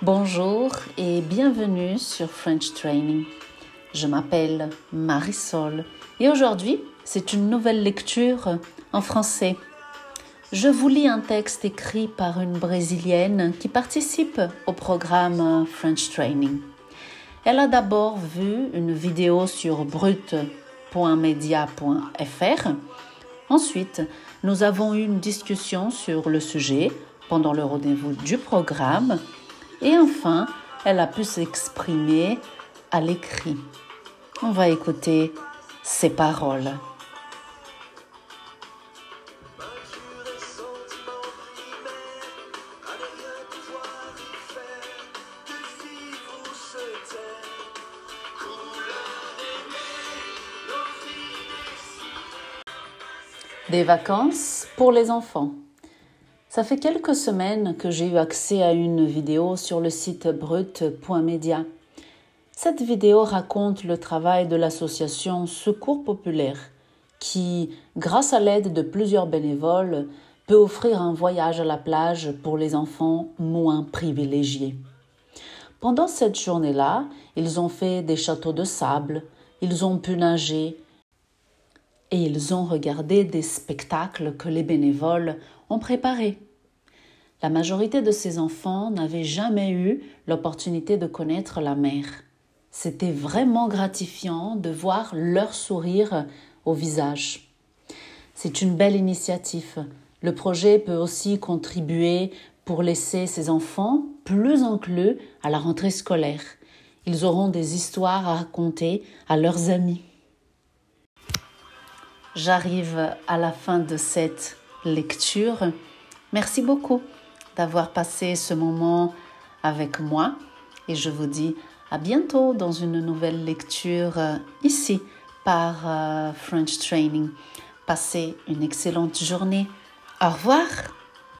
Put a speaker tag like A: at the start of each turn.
A: Bonjour et bienvenue sur French Training. Je m'appelle Marisol et aujourd'hui c'est une nouvelle lecture en français. Je vous lis un texte écrit par une Brésilienne qui participe au programme French Training. Elle a d'abord vu une vidéo sur brut.media.fr. Ensuite, nous avons eu une discussion sur le sujet pendant le rendez-vous du programme. Et enfin, elle a pu s'exprimer à l'écrit. On va écouter ses paroles. Des vacances pour les enfants. Ça fait quelques semaines que j'ai eu accès à une vidéo sur le site brut.media. Cette vidéo raconte le travail de l'association Secours Populaire qui, grâce à l'aide de plusieurs bénévoles, peut offrir un voyage à la plage pour les enfants moins privilégiés. Pendant cette journée-là, ils ont fait des châteaux de sable, ils ont pu nager, et ils ont regardé des spectacles que les bénévoles ont préparés. La majorité de ces enfants n'avaient jamais eu l'opportunité de connaître la mer. C'était vraiment gratifiant de voir leur sourire au visage. C'est une belle initiative. Le projet peut aussi contribuer pour laisser ces enfants plus enclus à la rentrée scolaire. Ils auront des histoires à raconter à leurs amis. J'arrive à la fin de cette lecture. Merci beaucoup d'avoir passé ce moment avec moi et je vous dis à bientôt dans une nouvelle lecture euh, ici par euh, French Training. Passez une excellente journée. Au revoir.